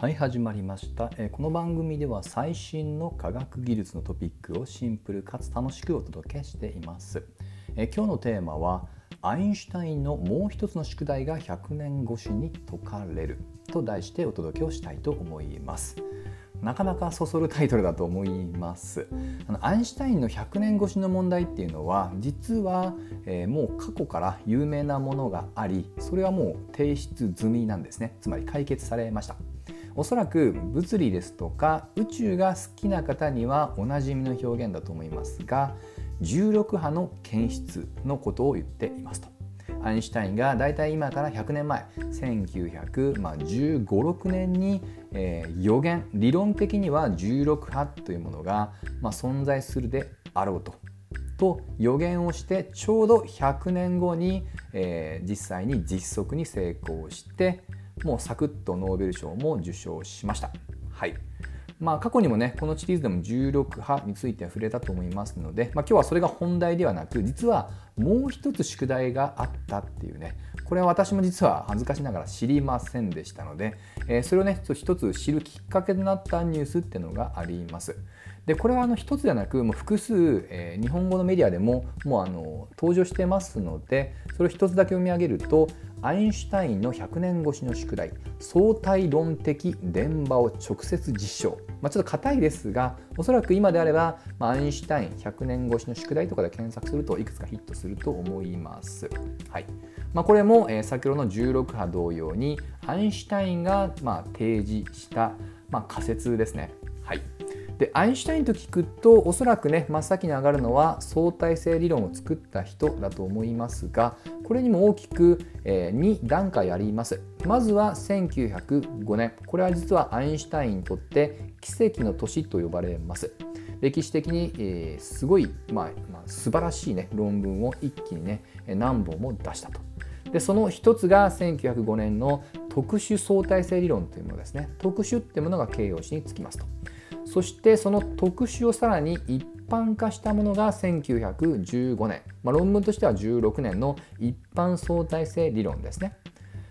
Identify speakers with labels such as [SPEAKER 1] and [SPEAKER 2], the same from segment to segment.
[SPEAKER 1] はい始まりました。えこの番組では最新の科学技術のトピックをシンプルかつ楽しくお届けしています。え今日のテーマはアインシュタインのもう一つの宿題が100年越しに解かれると題してお届けをしたいと思います。なかなかそそるタイトルだと思います。あのアインシュタインの100年越しの問題っていうのは実は、えー、もう過去から有名なものがありそれはもう提出済みなんですね。つまり解決されました。おそらく物理ですとか宇宙が好きな方にはおなじみの表現だと思いますが16波の検出のことを言っていますと。アインシュタインがだいたい今から100年前1915、6年に、えー、予言理論的には16波というものが、まあ、存在するであろうとと予言をしてちょうど100年後に、えー、実際に実測に成功してもうサクッとノーベル賞も受賞しました。はいまあ、過去にもねこのシリーズでも16波について触れたと思いますので、まあ、今日はそれが本題ではなく実はもう一つ宿題があったっていうねこれは私も実は恥ずかしながら知りませんでしたので、えー、それをね一つ知るきっかけとなったニュースっていうのがあります。でこれはあの一つではなくもう複数、えー、日本語のメディアでももうあの登場してますのでそれを一つだけ読み上げるとアインシュタインの100年越しの宿題相対論的電場を直接実証、まあ、ちょっと硬いですがおそらく今であれば、まあ、アインシュタイン100年越しの宿題とかで検索するといくつかヒットすると思います。はいまあ、これも、えー、先ほどの16波同様にアインシュタインが、ま、提示した、ま、仮説ですね。でアインシュタインと聞くとおそらくね真っ先に上がるのは相対性理論を作った人だと思いますがこれにも大きく、え2段階ありますまずは1905年これは実はアインシュタインにとって奇跡の年と呼ばれます歴史的に、え、すごい、まあまあ、素晴らしい、ね、論文を一気にね何本も出したと。でその一つが1905年の特殊相対性理論というものですね特殊っていうものが形容詞につきますと。そしてその特殊をさらに一般化したものが1915年、まあ、論文としては16年の一般相対性理論ですね。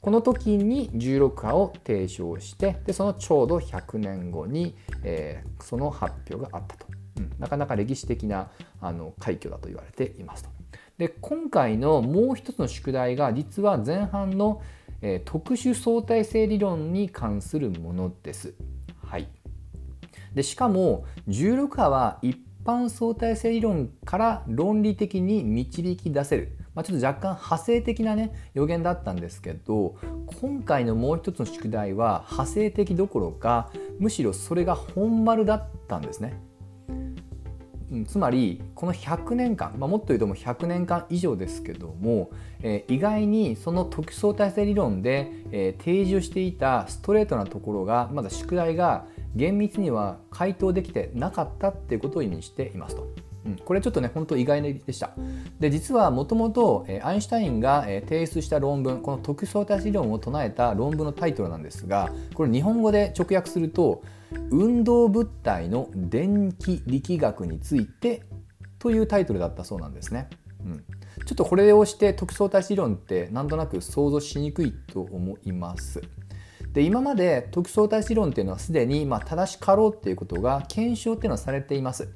[SPEAKER 1] この時に16波を提唱してでそのちょうど100年後に、えー、その発表があったと、うん、なかなか歴史的なあの快挙だと言われていますと。で今回のもう一つの宿題が実は前半の、えー、特殊相対性理論に関するものです。はい、でしかも16波は一般相対性理論から論理的に導き出せる、まあ、ちょっと若干派生的なね予言だったんですけど今回のもう一つの宿題は派生的どころかむしろそれが本丸だったんですね。つまりこの100年間、まあ、もっと言うともう100年間以上ですけども、えー、意外にその特殊相対性理論で、えー、提示をしていたストレートなところがまだ宿題が厳密には回答できてなかったっていうことを意味していますと。うん、これちょっとね本当意外でしたで実はもともとアインシュタインが提出した論文この特相対理論を唱えた論文のタイトルなんですがこれ日本語で直訳すると運動物体の電気力学についてというタイトルだったそうなんですね。うん、ちょっとこれをして特相対理論ってなんとなく想像しにくいと思います。で今まで特殊相対性理論っていうのはすでにまあ正しかろうっていうことが検証っていうのはされています。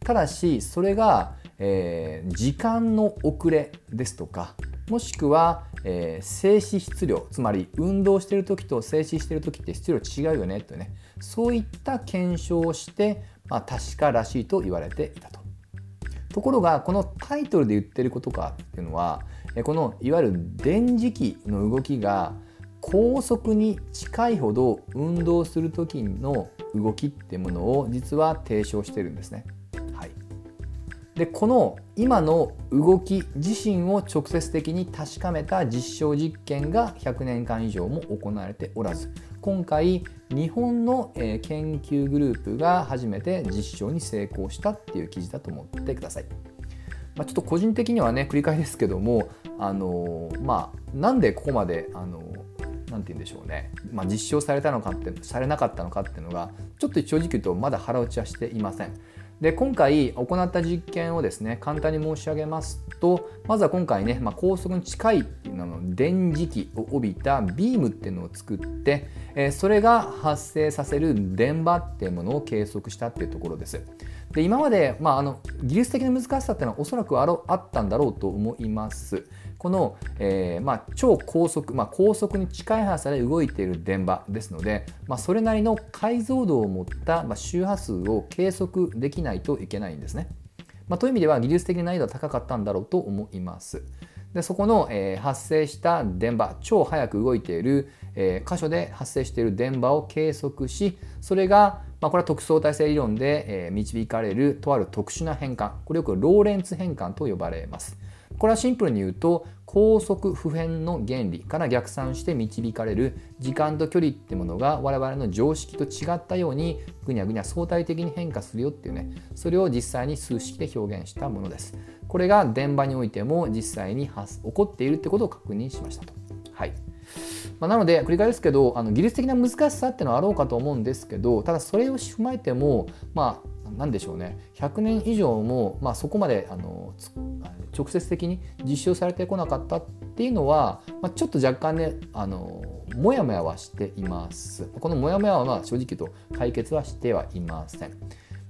[SPEAKER 1] ただしそれが、えー、時間の遅れですとかもしくは、えー、静止質量つまり運動してる時と静止してる時って質量違うよねというねそういった検証をして、まあ、確からしいと言われていたと。ところがこのタイトルで言ってることかっていうのはこのいわゆる電磁気の動きが高速に近いほど運動する時の動きっていうものを実は提唱してるんですね。はい、でこの今の動き自身を直接的に確かめた実証実験が100年間以上も行われておらず今回日本の研究グループが初めて実証に成功したっていう記事だと思ってください。まあ、ちょっと個人的にはね繰り返しですけどもあのまあなんでここまであの何て言うんでしょうね、まあ、実証されたのかってされなかったのかっていうのがちょっと正直言うとまだ腹落ちはしていません。で今回行った実験をですね簡単に申し上げますとまずは今回ね、まあ、高速に近いっていうの電磁気を帯びたビームっていうのを作って、えー、それが発生させる電波っていうものを計測したっていうところです。で今まで、まあ、あの技術的な難しさっていうのはおそらくあろあったんだろうと思います。この、えーまあ、超高速、まあ、高速に近い速さで動いている電波ですので、まあ、それなりの解像度を持った、ま、周波数を計測できないといけないんですね。ま、という意味では技術的な難易度は高かったんだろうと思います。でそこの、えー、発生した電波超速く動いている、えー、箇所で発生している電波を計測しそれが、まあ、これは特相対性理論で、えー、導かれるとある特殊な変換これよくローレンツ変換と呼ばれます。これはシンプルに言うと高速普遍の原理から逆算して導かれる時間と距離ってものが我々の常識と違ったようにぐにゃぐにゃ相対的に変化するよっていうねそれを実際に数式で表現したものです。これが電場においても実際に起こっているってことを確認しましたと。はい。まあ、なので繰り返すけどあの技術的な難しさっていうのはあろうかと思うんですけどただそれを踏まえてもまあ何でしょうね。100年以上も、まあ、そこまであの直接的に実証されてこなかったっていうのは、まあ、ちょっと若干ねあのもやもやはしています。このもやもやはまあ正直言うと解決はしてはいません。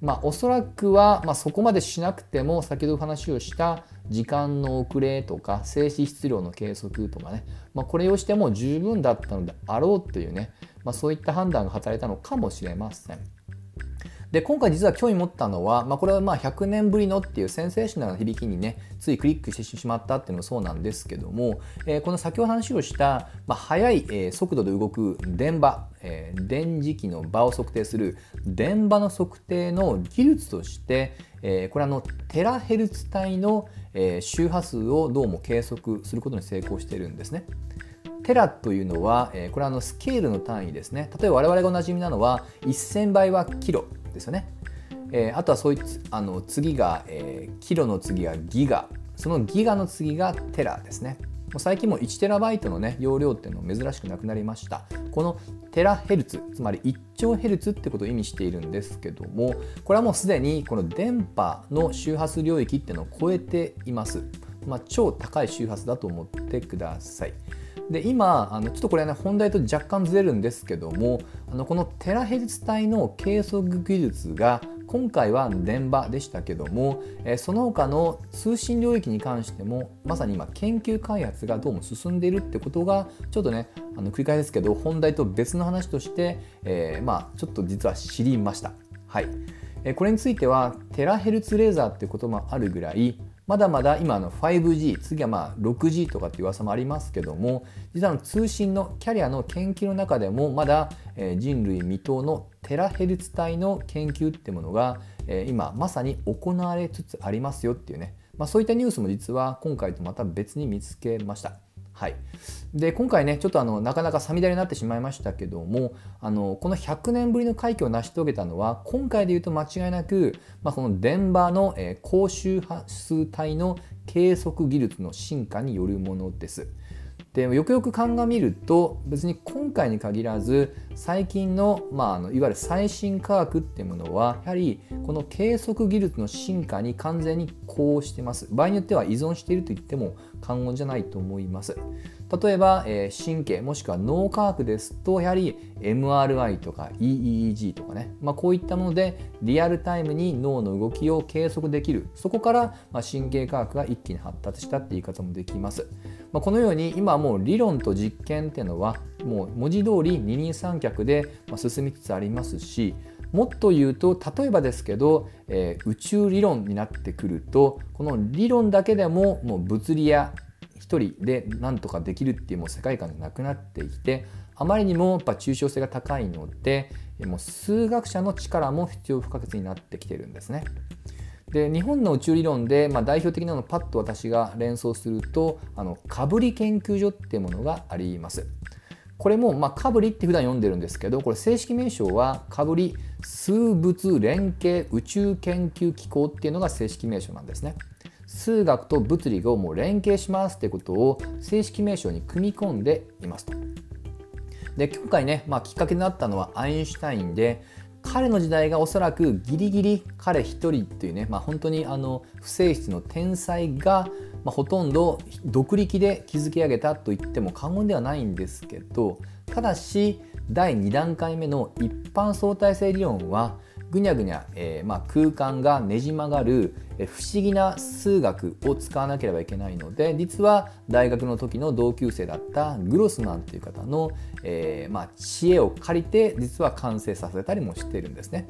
[SPEAKER 1] まあ、おそらくは、まあ、そこまでしなくても先ほど話をした時間の遅れとか静止質量の計測とかね、まあ、これをしても十分だったのであろうというね、まあ、そういった判断が働いたのかもしれません。で今回実は興味持ったのは、まあ、これはまあ100年ぶりのっていうセンセーショナルな響きにねついクリックしてしまったっていうのもそうなんですけども、えー、この先ほど話をした、まあ、速い、えー、速度で動く電場、えー、電磁気の場を測定する電場の測定の技術として、えー、これあのテラヘルツ帯の、えー、周波数をどうも計測することに成功しているんですね。テラというのは、えー、これはのスケールの単位ですね。例えば我々がおなじみなのは1000倍はキロですよね。えー、あとはそういつあの次が、えー、キロの次がギガそのギガの次がテラですね。もう最近も1テラバイトの、ね、容量っていうの珍しくなくなりました。このテラヘルツつまり1兆ヘルツってことを意味しているんですけどもこれはもうすでにこの電波の周波数領域っていうのを超えています。まあ、超高い周波数だと思ってください。で今あのちょっとこれはね本題と若干ずれるんですけどもあのこのテラヘルツ帯の計測技術が今回は電波でしたけども、えその他の通信領域に関してもまさに今研究開発がどうも進んでいるってことがちょっとねあの繰り返ですけど本題と別の話として、えー、まあちょっと実は知りました。はい、えこれについてはテラヘルツレーザーっていうこともあるぐらいまだまだ今の 5G 次はまあ 6G とかっていう噂もありますけども実は通信のキャリアの研究の中でもまだ人類未踏のテラヘルツ帯の研究ってものが今まさに行われつつありますよっていうね、まあ、そういったニュースも実は今回とまた別に見つけました。はい、で今回ねちょっとあのなかなかさみだれになってしまいましたけどもあのこの100年ぶりの快挙を成し遂げたのは今回で言うと間違いなく、まあ、この電波の、えー、高周波数帯の計測技術の進化によるものです。でよくよく鑑みると別に今回に限らず最近の,、まあ、あのいわゆる最新科学っていうものはやはりこの計測技術の進化に完全に呼応してます。場合によっては依存していると言っても過言じゃないと思います。例えば、えー、神経もしくは脳科学ですとやはり MRI とか EEG とかね、まあ、こういったものでリアルタイムに脳の動きを計測できる。そこから、まあ、神経科学が一気に発達したって言い方もできます、まあ、このように今もう理論と実験っていうのはもう文字通り二人三脚で進みつつありますしもっと言うと例えばですけど、えー、宇宙理論になってくるとこの理論だけでももう物理や一人で何とかできるっていうもう世界観がなくなってきてあまりにもやっぱ抽象性が高いのでもう数学者の力も必要不可欠になってきてるんですね。で日本の宇宙理論で、まあ、代表的なのをパッと私が連想するとあのかぶり研究所っていうものがあります。これも、まあ、かぶりって普段読んでるんですけどこれ正式名称はかぶり数物連携宇宙研究機構っていうのが正式名称なんですね。数学と物理をもう連携しますってことを正式名称に組み込んでいますと。で今回ね、まあ、きっかけになったのはアインシュタインで彼の時代がおそらくギリギリ彼一人っていうね、まあ、本当にあの不正室の天才が、まあ、ほとんど独力で築き上げたと言っても過言ではないんですけどただし第2段階目の一般相対性理論はぐにゃぐにゃ、えー、まあ、空間がねじ曲がる不思議な数学を使わなければいけないので実は大学の時の同級生だったグロスマンという方の、えー、まあ、知恵を借りて実は完成させたりもしてるんですね。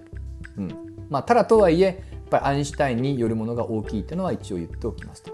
[SPEAKER 1] うんまあ、ただとはいえやっぱりアインシュタインによるものが大きいというのは一応言っておきますと。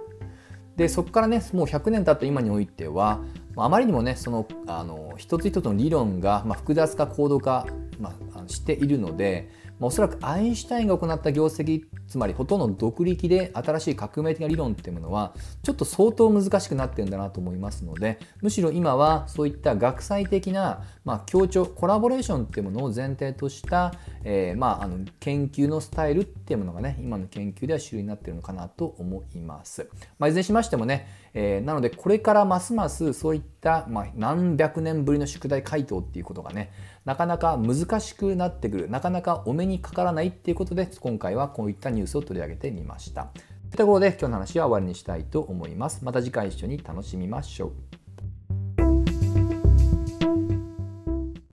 [SPEAKER 1] でそこからねもう100年経った今においてはあまりにもねそのあの一つ一つの理論が、まあ、複雑化高度化、まあ、しているのでまあ、おそらくアインシュタインが行った業績つまりほとんど独力で新しい革命的な理論っていうものはちょっと相当難しくなってるんだなと思いますのでむしろ今はそういった学際的な、まあ、協調コラボレーションっていうものを前提とした、えー、まあ、あの研究のスタイルっていうものがね今の研究では主流になってるのかなと思います。まあ、いずれにしましてもね、えー、なのでこれからますますそういった、まあ、何百年ぶりの宿題回答っていうことがねなかなか難しくなってくるなかなかお目にかからないっていうことで今回はこういったニュースを取り上げてみました。というところで今日の話は終わりにしたいと思います。また次回一緒に楽しみましょう。